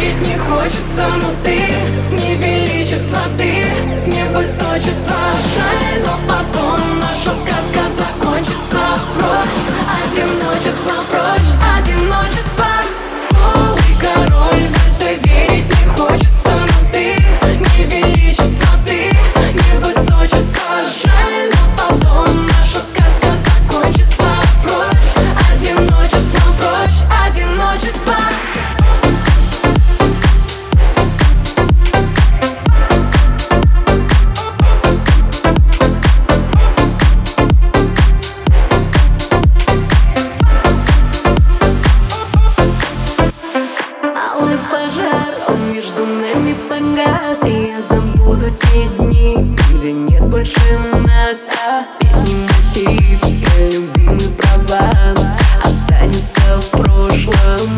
верить не хочется, но ты Не величество, ты не высочество. Жаль, но потом глаз И я забуду те дни, где нет больше нас. А песни мотив, я любимый прованс Останется в прошлом.